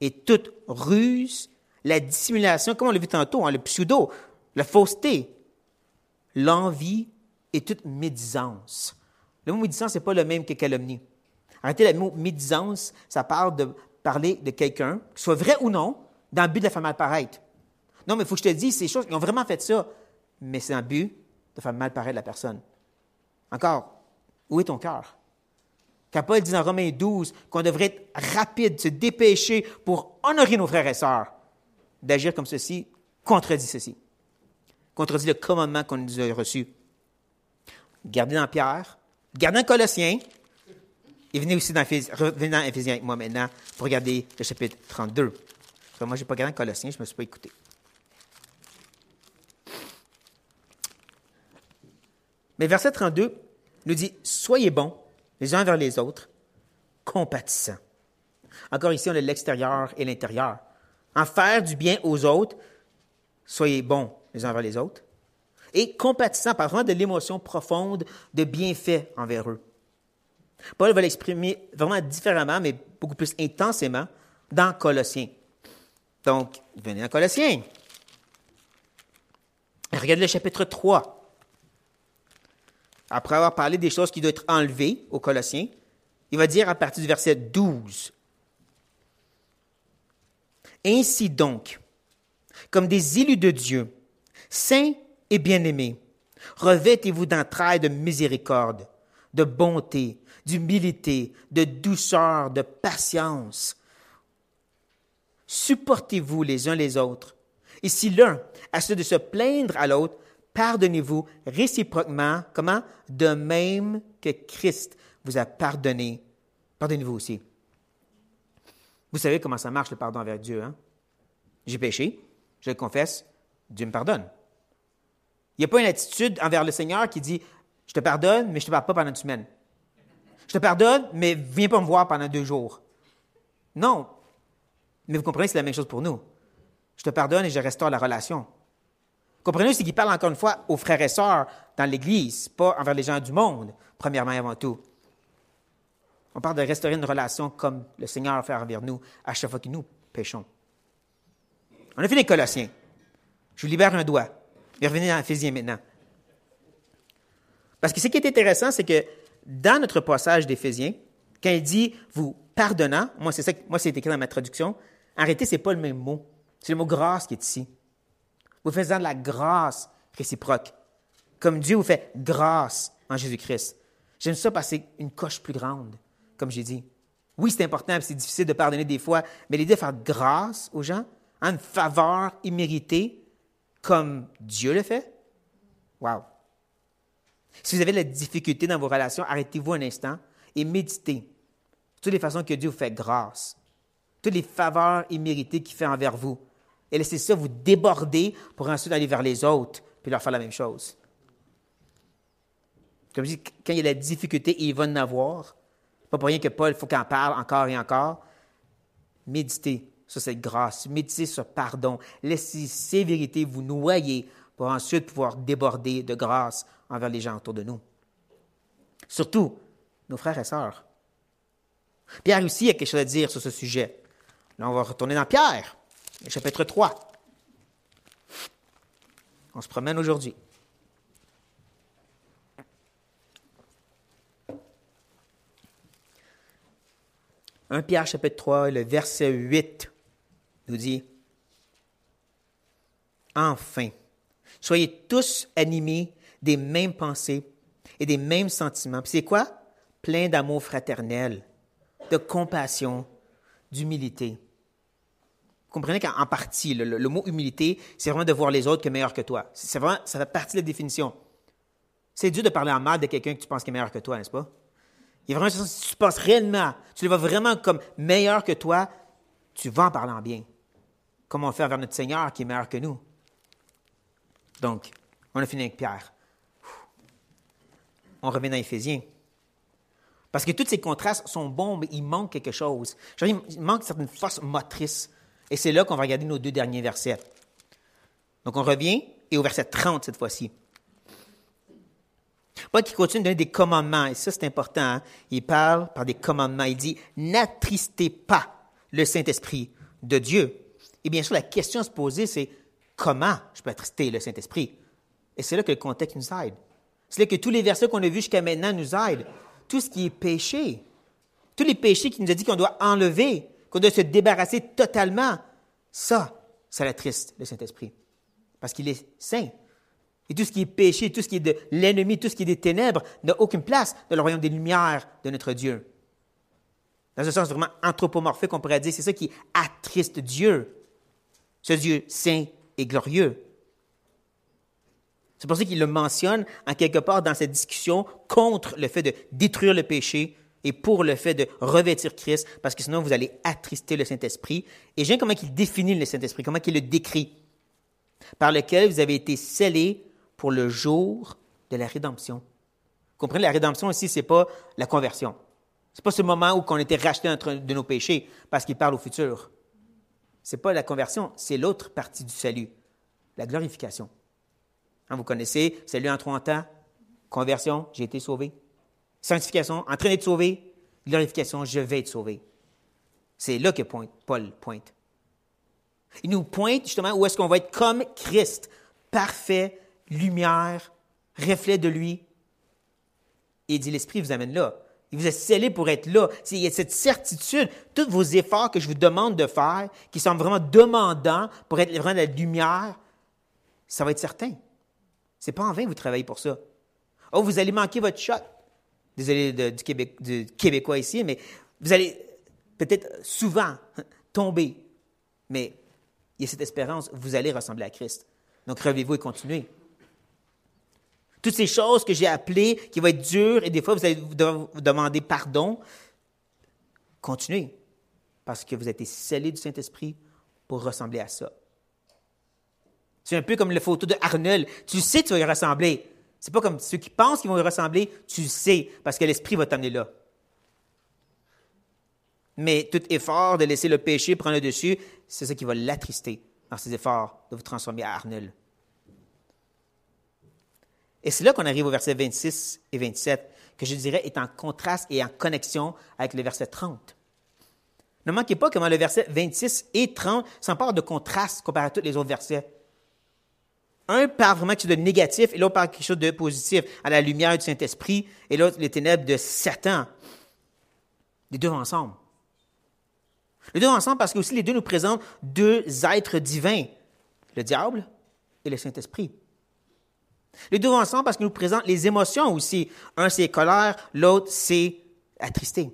et toute ruse, la dissimulation, comme on l'a vu tantôt, hein, le pseudo, la fausseté, l'envie et toute médisance. Le mot médisance, ce n'est pas le même que calomnie. Arrêtez le mot médisance, ça parle de parler de quelqu'un, que soit vrai ou non, dans le but de la faire mal paraître. Non, mais il faut que je te dise, ces choses, ils ont vraiment fait ça, mais c'est un but de faire mal paraître la personne. Encore, où est ton cœur? Quand Paul dit dans Romains 12 qu'on devrait être rapide, se dépêcher pour honorer nos frères et sœurs, d'agir comme ceci contredit ceci. Contredit le commandement qu'on nous a reçu. Gardez dans Pierre, gardez dans Colossiens, et venez aussi dans Éphésiens avec moi maintenant pour regarder le chapitre 32. moi, je n'ai pas regardé Colossiens, je ne me suis pas écouté. Mais verset 32 nous dit Soyez bons les uns vers les autres, compatissants. Encore ici, on a l'extérieur et l'intérieur. En faire du bien aux autres, soyez bons les uns vers les autres. Et compatissants, par de l'émotion profonde de bienfait envers eux. Paul va l'exprimer vraiment différemment, mais beaucoup plus intensément dans Colossiens. Donc, venez dans Colossiens. Regardez le chapitre 3. Après avoir parlé des choses qui doivent être enlevées aux Colossiens, il va dire à partir du verset 12. Ainsi donc, comme des élus de Dieu, saints et bien-aimés, revêtez-vous d'entrailles de miséricorde, de bonté, d'humilité, de douceur, de patience. Supportez-vous les uns les autres. Et si l'un a ce de se plaindre à l'autre, pardonnez-vous réciproquement, comment? De même que Christ vous a pardonné. Pardonnez-vous aussi. Vous savez comment ça marche le pardon envers Dieu, hein? J'ai péché, je le confesse, Dieu me pardonne. Il n'y a pas une attitude envers le Seigneur qui dit Je te pardonne, mais je ne te parle pas pendant une semaine. Je te pardonne, mais viens pas me voir pendant deux jours. Non. Mais vous comprenez, c'est la même chose pour nous. Je te pardonne et je restaure la relation. Comprenez, c'est qu'il parle encore une fois aux frères et sœurs dans l'Église, pas envers les gens du monde, premièrement et avant tout. On parle de restaurer une relation comme le Seigneur fait envers nous à chaque fois que nous péchons. On a fait les Colossiens. Je vous libère un doigt. Et revenez dans Éphésiens maintenant. Parce que ce qui est intéressant, c'est que dans notre passage d'Éphésiens, quand il dit vous pardonnant, moi c'est ça, moi c'est écrit dans ma traduction, arrêtez, c'est pas le même mot. C'est le mot grâce qui est ici. Vous faisant de la grâce réciproque. Comme Dieu vous fait grâce en Jésus-Christ. J'aime ça parce que c'est une coche plus grande, comme j'ai dit. Oui, c'est important, c'est difficile de pardonner des fois, mais l'idée de faire grâce aux gens, en une faveur imméritée, comme Dieu le fait, wow. Si vous avez de la difficulté dans vos relations, arrêtez-vous un instant et méditez toutes les façons que Dieu vous fait grâce, toutes les faveurs imméritées qu'il fait envers vous. Et laissez ça vous déborder pour ensuite aller vers les autres puis leur faire la même chose. Comme je dis, quand il y a de la difficulté, il va en avoir, pas pour rien que Paul, il faut qu'il en parle encore et encore, méditez sur cette grâce, méditez sur pardon, laissez ces vérités vous noyer pour ensuite pouvoir déborder de grâce envers les gens autour de nous. Surtout, nos frères et sœurs. Pierre aussi a quelque chose à dire sur ce sujet. Là, on va retourner dans Pierre, chapitre 3. On se promène aujourd'hui. 1 Pierre chapitre 3, le verset 8 nous dit, Enfin, soyez tous animés des mêmes pensées et des mêmes sentiments. C'est quoi? Plein d'amour fraternel, de compassion, d'humilité. Comprenez qu'en partie, le, mot humilité, c'est vraiment de voir les autres que meilleurs que toi. C'est vraiment, ça fait partie de la définition. C'est dur de parler en mal de quelqu'un que tu penses qui est meilleur que toi, n'est-ce pas? Il y a vraiment si tu penses réellement, tu le vois vraiment comme meilleur que toi, tu vas en parler bien. Comme on fait envers notre Seigneur qui est meilleur que nous. Donc, on a fini avec Pierre. On revient dans Éphésiens. Parce que tous ces contrastes sont bons, mais il manque quelque chose. il manque certaines forces motrices. Et c'est là qu'on va regarder nos deux derniers versets. Donc, on revient, et au verset 30 cette fois-ci. Paul qui continue de donner des commandements, et ça c'est important, hein. il parle par des commandements, il dit, n'attristez pas le Saint-Esprit de Dieu. Et bien sûr, la question à se poser, c'est comment je peux attrister le Saint-Esprit? Et c'est là que le contexte nous aide. C'est là que tous les versets qu'on a vus jusqu'à maintenant nous aident. Tout ce qui est péché, tous les péchés qui nous a dit qu'on doit enlever, qu'on doit se débarrasser totalement, ça, ça l'attriste, le Saint-Esprit. Parce qu'il est saint. Et tout ce qui est péché, tout ce qui est de l'ennemi, tout ce qui est des ténèbres n'a aucune place dans le royaume des lumières de notre Dieu. Dans un sens vraiment anthropomorphique, on pourrait dire, c'est ça qui attriste Dieu. Ce Dieu saint et glorieux. C'est pour ça qu'il le mentionne en quelque part dans cette discussion contre le fait de détruire le péché et pour le fait de revêtir Christ, parce que sinon vous allez attrister le Saint-Esprit. Et j'aime comment il définit le Saint-Esprit, comment il le décrit, par lequel vous avez été scellés pour le jour de la rédemption. Vous comprenez, la rédemption ici, ce n'est pas la conversion. Ce n'est pas ce moment où on était racheté de nos péchés, parce qu'il parle au futur. Ce n'est pas la conversion, c'est l'autre partie du salut, la glorification. Hein, vous connaissez, salut en trois temps, conversion, j'ai été sauvé. Sanctification, en train d'être sauvé, glorification, je vais être sauvé. C'est là que Paul pointe. Il nous pointe justement où est-ce qu'on va être comme Christ, parfait, lumière, reflet de lui. Et il dit, l'Esprit vous amène là. Il vous a scellé pour être là. Il y a cette certitude, tous vos efforts que je vous demande de faire, qui sont vraiment demandants pour être vraiment la lumière, ça va être certain. C'est pas en vain que vous travaillez pour ça. Oh, vous allez manquer votre shot. Désolé du, Québécois ici, mais vous allez peut-être souvent tomber. Mais il y a cette espérance, vous allez ressembler à Christ. Donc, relevez-vous et continuez. Toutes ces choses que j'ai appelées, qui vont être dures, et des fois, vous allez vous demander pardon, continuez. Parce que vous êtes scellés du Saint-Esprit pour ressembler à ça. C'est un peu comme la photo de Arnold. Tu sais que tu vas y ressembler. C'est pas comme ceux qui pensent qu'ils vont y ressembler, tu sais, parce que l'Esprit va t'amener là. Mais tout effort de laisser le péché prendre le dessus, c'est ça qui va l'attrister dans ses efforts de vous transformer à Arnold. Et c'est là qu'on arrive au verset 26 et 27, que je dirais est en contraste et en connexion avec le verset 30. Ne manquez pas comment le verset 26 et 30 s'emparent de contraste comparé à tous les autres versets. Un parle vraiment quelque chose de négatif et l'autre parle quelque chose de positif, à la lumière du Saint-Esprit et l'autre les ténèbres de Satan. Les deux ensemble. Les deux ensemble parce que aussi les deux nous présentent deux êtres divins, le diable et le Saint-Esprit. Les deux ensemble parce qu'ils nous présentent les émotions aussi. Un, c'est colère, l'autre, c'est attristé.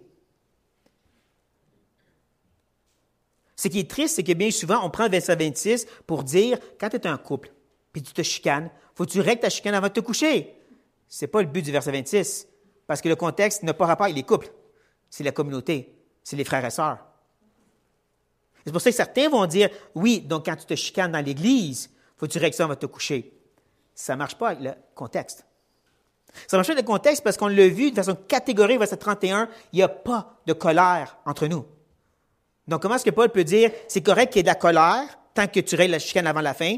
Ce qui est triste, c'est que bien souvent, on prend le verset 26 pour dire, quand tu es un couple, puis tu te chicanes, faut tu règles ta chicane avant de te coucher. Ce n'est pas le but du verset 26, parce que le contexte n'a pas rapport avec les couples. C'est la communauté, c'est les frères et sœurs. C'est pour ça que certains vont dire, oui, donc quand tu te chicanes dans l'Église, faut tu règles ça avant de te coucher. Ça marche pas avec le contexte. Ça marche pas avec le contexte parce qu'on l'a vu de façon catégorique, verset 31, il n'y a pas de colère entre nous. Donc, comment est-ce que Paul peut dire, c'est correct qu'il y ait de la colère tant que tu règles la chicane avant la fin?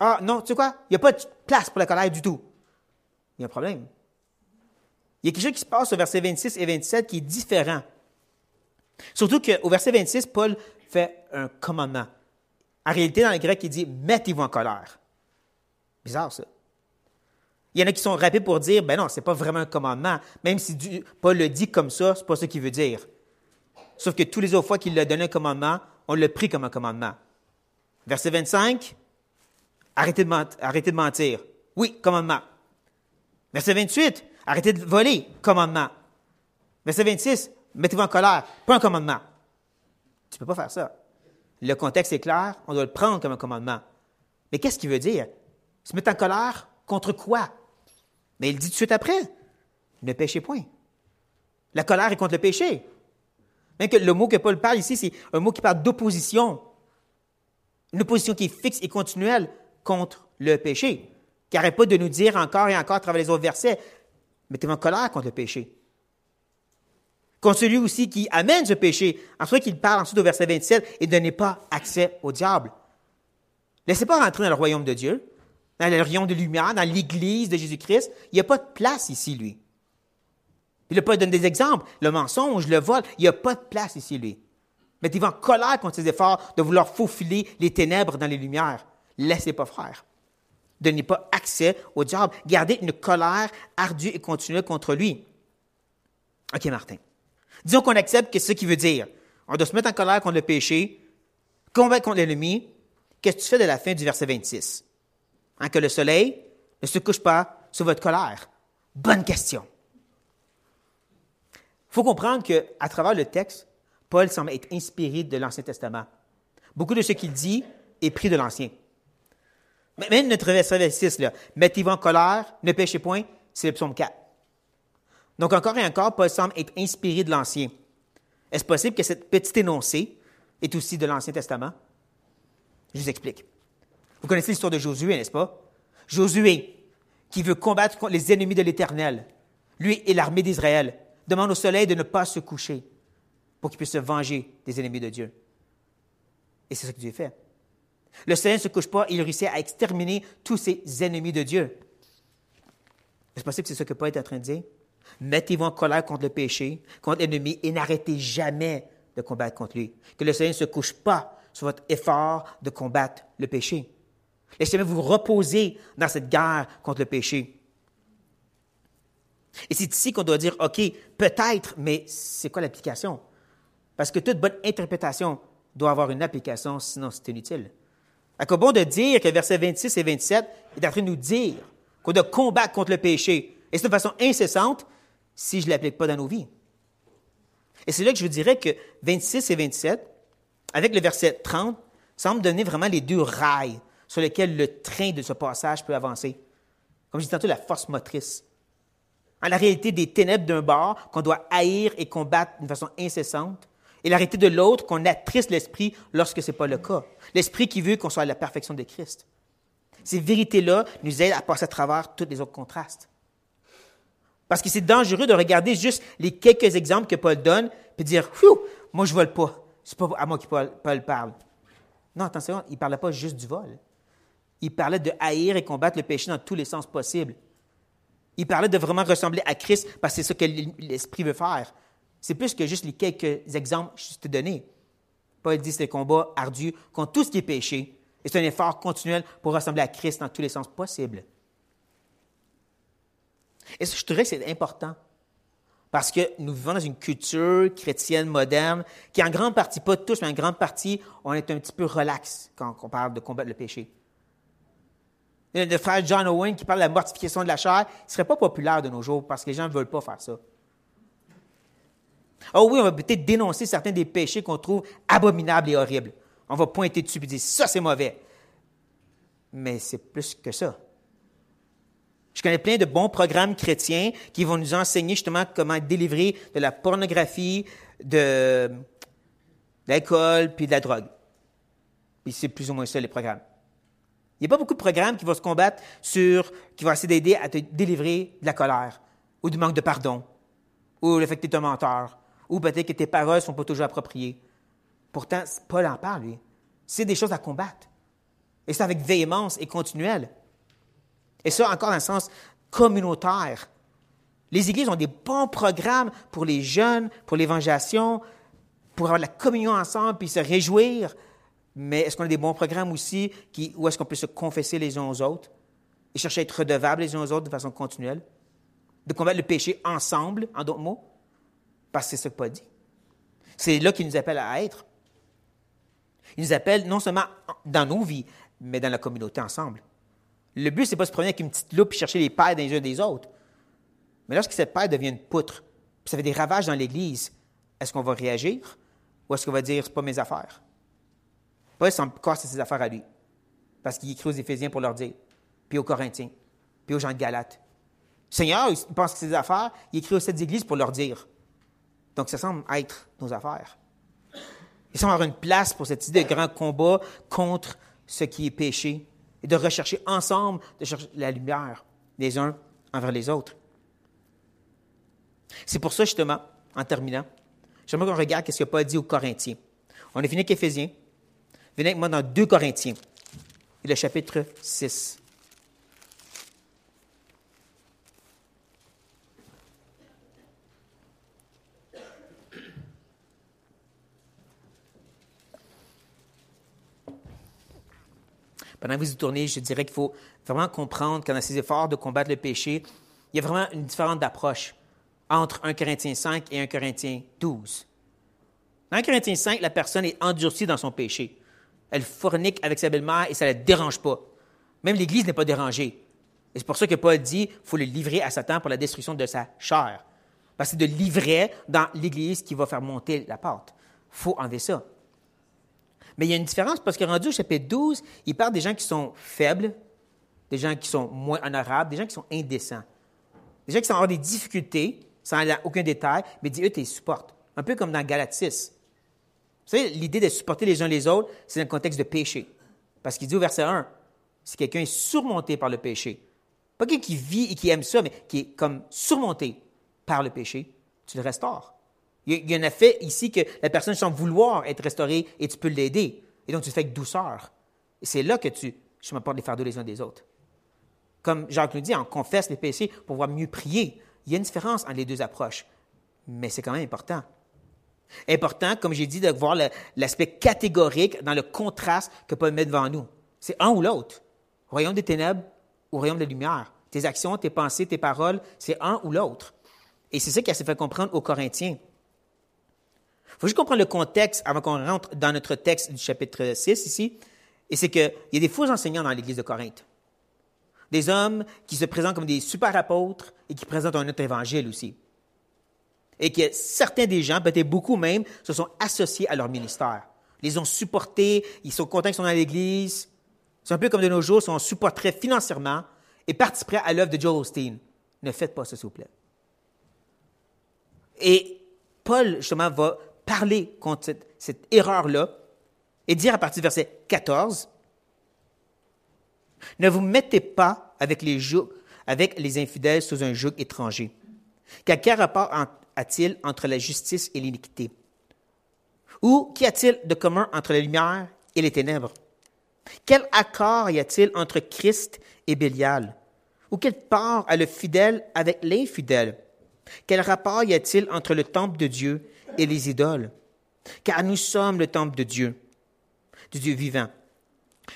Ah, non, tu sais quoi? Il n'y a pas de place pour la colère du tout. Il y a un problème. Il y a quelque chose qui se passe au verset 26 et 27 qui est différent. Surtout qu'au verset 26, Paul fait un commandement. En réalité, dans le grec, il dit mettez-vous en colère. Bizarre, ça. Il y en a qui sont rapides pour dire ben non, ce n'est pas vraiment un commandement. Même si Paul le dit comme ça, ce n'est pas ce qu'il veut dire. Sauf que tous les autres fois qu'il a donné un commandement, on l'a pris comme un commandement. Verset 25, arrêtez de, arrêtez de mentir. Oui, commandement. Verset 28, arrêtez de voler, commandement. Verset 26, mettez-vous en colère, pas un commandement. Tu ne peux pas faire ça. Le contexte est clair, on doit le prendre comme un commandement. Mais qu'est-ce qu'il veut dire? Se mettre en colère contre quoi? Mais il dit tout de suite après, ne péchez point. La colère est contre le péché. Le mot que Paul parle ici, c'est un mot qui parle d'opposition. Une opposition qui est fixe et continuelle contre le péché, qui n'arrête pas de nous dire encore et encore à travers les autres versets, mettez-vous en colère contre le péché. Contre celui aussi qui amène ce péché, en soit qu'il parle ensuite au verset 27, et donnez pas accès au diable. Laissez pas rentrer dans le royaume de Dieu, dans le royaume de lumière, dans l'église de Jésus-Christ. Il n'y a pas de place ici, lui. Il n'a pas donné des exemples. Le mensonge, le vol, il n'y a pas de place ici, lui. Mettez-vous en colère contre ses efforts de vouloir faufiler les ténèbres dans les lumières. Laissez pas faire. Donnez pas accès au diable. Gardez une colère ardue et continuelle contre lui. OK, Martin. Disons qu'on accepte que ce qui veut dire. On doit se mettre en colère contre le péché, combattre contre l'ennemi. Qu'est-ce que tu fais de la fin du verset 26? Hein, que le soleil ne se couche pas sur votre colère. Bonne question. Il faut comprendre qu'à travers le texte, Paul semble être inspiré de l'Ancien Testament. Beaucoup de ce qu'il dit est pris de l'Ancien. Même notre verset 26, là, mettez-vous en colère, ne péchez point, c'est le psaume 4. Donc, encore et encore, Paul semble être inspiré de l'Ancien. Est-ce possible que cette petite énoncée est aussi de l'Ancien Testament? Je vous explique. Vous connaissez l'histoire de Josué, n'est-ce pas? Josué, qui veut combattre les ennemis de l'Éternel, lui et l'armée d'Israël, demande au soleil de ne pas se coucher pour qu'il puisse se venger des ennemis de Dieu. Et c'est ce que Dieu fait. Le soleil ne se couche pas, il réussit à exterminer tous ses ennemis de Dieu. Est-ce possible que c'est ce que Paul est en train de dire? Mettez-vous en colère contre le péché, contre l'ennemi, et n'arrêtez jamais de combattre contre lui. Que le Seigneur ne se couche pas sur votre effort de combattre le péché. Laissez-moi vous reposer dans cette guerre contre le péché. Et c'est ici qu'on doit dire, OK, peut-être, mais c'est quoi l'application? Parce que toute bonne interprétation doit avoir une application, sinon c'est inutile. À quoi bon de dire que versets 26 et 27 est en train de nous dire qu'on doit combattre contre le péché, et c'est de façon incessante, si je ne l'applique pas dans nos vies. Et c'est là que je vous dirais que 26 et 27, avec le verset 30, semblent donner vraiment les deux rails sur lesquels le train de ce passage peut avancer. Comme je dis tantôt, la force motrice. En la réalité des ténèbres d'un bord qu'on doit haïr et combattre d'une façon incessante, et la réalité de l'autre qu'on attriste l'esprit lorsque ce n'est pas le cas. L'esprit qui veut qu'on soit à la perfection de Christ. Ces vérités-là nous aident à passer à travers tous les autres contrastes. Parce que c'est dangereux de regarder juste les quelques exemples que Paul donne et dire, moi je vole pas. C'est pas à moi que Paul, parle. Non, attention, il ne parlait pas juste du vol. Il parlait de haïr et combattre le péché dans tous les sens possibles. Il parlait de vraiment ressembler à Christ parce que c'est ce que l'Esprit veut faire. C'est plus que juste les quelques exemples que je t'ai donnés. Paul dit c'est un combat ardu contre tout ce qui est péché. Et c'est un effort continuel pour ressembler à Christ dans tous les sens possibles. Et ça, je trouvais que c'est important. Parce que nous vivons dans une culture chrétienne moderne qui, en grande partie, pas tous, mais en grande partie, on est un petit peu relax quand on parle de combattre le péché. Le frère John Owen qui parle de la mortification de la chair, ne serait pas populaire de nos jours parce que les gens ne veulent pas faire ça. Oh oui, on va peut-être dénoncer certains des péchés qu'on trouve abominables et horribles. On va pointer dessus et dire ça c'est mauvais. Mais c'est plus que ça. Je connais plein de bons programmes chrétiens qui vont nous enseigner justement comment délivrer de la pornographie, de, l'alcool, puis de la drogue. Puis c'est plus ou moins ça les programmes. Il n'y a pas beaucoup de programmes qui vont se combattre sur, qui vont essayer d'aider à te délivrer de la colère, ou du manque de pardon, ou le fait que tu es un menteur, ou peut-être que tes paroles ne sont pas toujours appropriées. Pourtant, Paul en parle, lui. C'est des choses à combattre. Et c'est avec véhémence et continuelle. Et ça, encore dans le sens communautaire. Les églises ont des bons programmes pour les jeunes, pour l'évangélisation, pour avoir la communion ensemble, puis se réjouir. Mais est-ce qu'on a des bons programmes aussi où est-ce qu'on peut se confesser les uns aux autres et chercher à être redevables les uns aux autres de façon continuelle? De combattre le péché ensemble, en d'autres mots? Parce que c'est ce que Paul dit. C'est là qu'il nous appelle à être. Il nous appelle non seulement dans nos vies, mais dans la communauté ensemble. Le but, c'est pas de se promener avec une petite loupe et chercher les pailles des uns des autres. Mais lorsque cette paille devient une poutre, puis ça fait des ravages dans l'Église, est-ce qu'on va réagir ou est-ce qu'on va dire, c'est pas mes affaires? Paul semble casser ses affaires à lui. Parce qu'il écrit aux Éphésiens pour leur dire, puis aux Corinthiens, puis aux gens de Galate. Seigneur, il pense que c'est ses affaires, il écrit aux sept églises pour leur dire. Donc, ça semble être nos affaires. Il semble avoir une place pour cette idée de grand combat contre ce qui est péché et de rechercher ensemble, de chercher la lumière les uns envers les autres. C'est pour ça, justement, en terminant, j'aimerais qu'on regarde ce que Paul dit aux Corinthiens. On est fini avec Éphésiens. Venez avec moi dans 2 Corinthiens, et le chapitre 6. Pendant que vous y tournez, je dirais qu'il faut vraiment comprendre qu'en ces efforts de combattre le péché, il y a vraiment une différence d'approche entre 1 Corinthiens 5 et 1 Corinthiens 12. Dans 1 Corinthiens 5, la personne est endurcie dans son péché. Elle fornique avec sa belle-mère et ça ne la dérange pas. Même l'Église n'est pas dérangée. Et c'est pour ça que Paul dit qu'il faut le livrer à Satan pour la destruction de sa chair. Parce que c'est de livrer dans l'Église qui va faire monter la pâte. Il faut enlever ça. Mais il y a une différence parce que rendu au chapitre 12, il parle des gens qui sont faibles, des gens qui sont moins honorables, des gens qui sont indécents. Des gens qui sont avoir des difficultés, sans aller aucun détail, mais dit eux, tu les supportes. Un peu comme dans Galates 6. Vous savez, l'idée de supporter les uns les autres, c'est dans le contexte de péché. Parce qu'il dit au verset 1, si quelqu'un est surmonté par le péché, pas quelqu'un qui vit et qui aime ça, mais qui est comme surmonté par le péché, tu le restaures. Il y a un effet ici que la personne semble vouloir être restaurée et tu peux l'aider. Et donc, tu le fais avec douceur. C'est là que tu, je m'apporte les fardeaux les uns des autres. Comme Jacques nous dit, on confesse les péchés pour pouvoir mieux prier. Il y a une différence entre les deux approches, mais c'est quand même important. Important, comme j'ai dit, de voir l'aspect catégorique dans le contraste que Paul met devant nous. C'est un ou l'autre. Royaume des ténèbres ou royaume de la lumière. Tes actions, tes pensées, tes paroles, c'est un ou l'autre. Et c'est ça qui s'est fait comprendre aux Corinthiens. Faut juste comprendre le contexte avant qu'on rentre dans notre texte du chapitre 6 ici. Et c'est qu'il y a des faux enseignants dans l'Église de Corinthe. Des hommes qui se présentent comme des super apôtres et qui présentent un autre évangile aussi. Et que certains des gens, peut-être beaucoup même, se sont associés à leur ministère. Les ont supportés, ils sont contents qu'ils sont dans l'Église. C'est un peu comme de nos jours, si on supporterait financièrement et participerait à l'œuvre de Joel Osteen. Ne faites pas ça, s'il vous plaît. Et Paul, justement, va parler contre cette, erreur-là et dire à partir du verset 14, ne vous mettez pas avec les, avec les infidèles sous un joug étranger. Car quel rapport a-t-il entre la justice et l'iniquité? Ou qu'y a-t-il de commun entre la lumière et les ténèbres? Quel accord y a-t-il entre Christ et Bélial? Ou quelle part a le fidèle avec l'infidèle? Quel rapport y a-t-il entre le temple de Dieu et les idoles, car nous sommes le temple de Dieu, du Dieu vivant.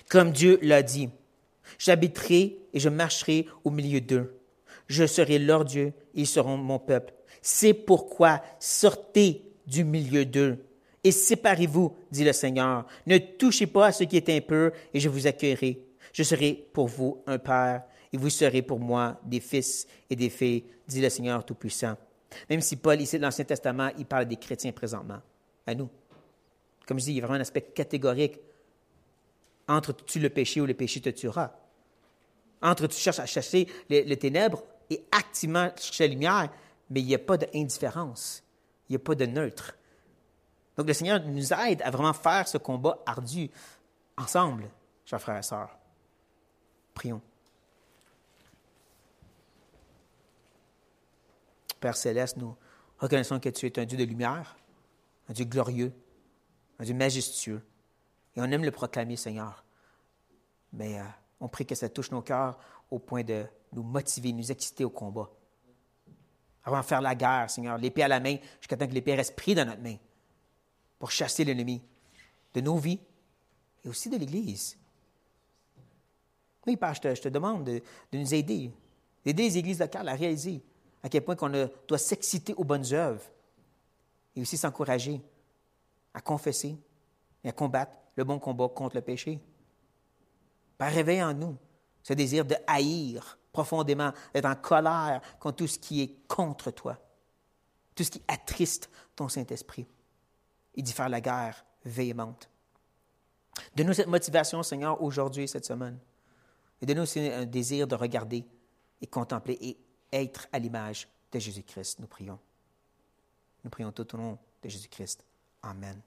Comme Dieu l'a dit, j'habiterai et je marcherai au milieu d'eux. Je serai leur Dieu, ils seront mon peuple. C'est pourquoi sortez du milieu d'eux et séparez-vous, dit le Seigneur. Ne touchez pas à ce qui est impur et je vous accueillerai. Je serai pour vous un père et vous serez pour moi des fils et des filles, dit le Seigneur Tout-Puissant. Même si Paul, ici, dans l'Ancien Testament, il parle des chrétiens présentement, à nous. Comme je dis, il y a vraiment un aspect catégorique entre tu le péché ou le péché te tuera. Entre tu cherches à chasser les, ténèbres et activement chercher la lumière, mais il n'y a pas d'indifférence. Il n'y a pas de neutre. Donc le Seigneur nous aide à vraiment faire ce combat ardu ensemble, chers frères et sœurs. Prions. Père céleste, nous reconnaissons que tu es un Dieu de lumière, un Dieu glorieux, un Dieu majestueux. Et on aime le proclamer, Seigneur. Mais euh, on prie que ça touche nos cœurs au point de nous motiver, nous exciter au combat. Avant de faire la guerre, Seigneur, l'épée à la main, jusqu'à temps que l'épée reste prise dans notre main pour chasser l'ennemi de nos vies et aussi de l'Église. Oui, Père, je te, demande de, nous aider, d'aider les églises locales à réaliser à quel point on doit s'exciter aux bonnes œuvres et aussi s'encourager à confesser et à combattre le bon combat contre le péché. Par réveille en nous ce désir de haïr profondément, d'être en colère contre tout ce qui est contre toi, tout ce qui attriste ton Saint-Esprit, et d'y faire la guerre véhémente. Donne-nous cette motivation, Seigneur, aujourd'hui, cette semaine. Et donne-nous aussi un désir de regarder et contempler et être à l'image de Jésus-Christ. Nous prions. Nous prions tout au nom de Jésus-Christ. Amen.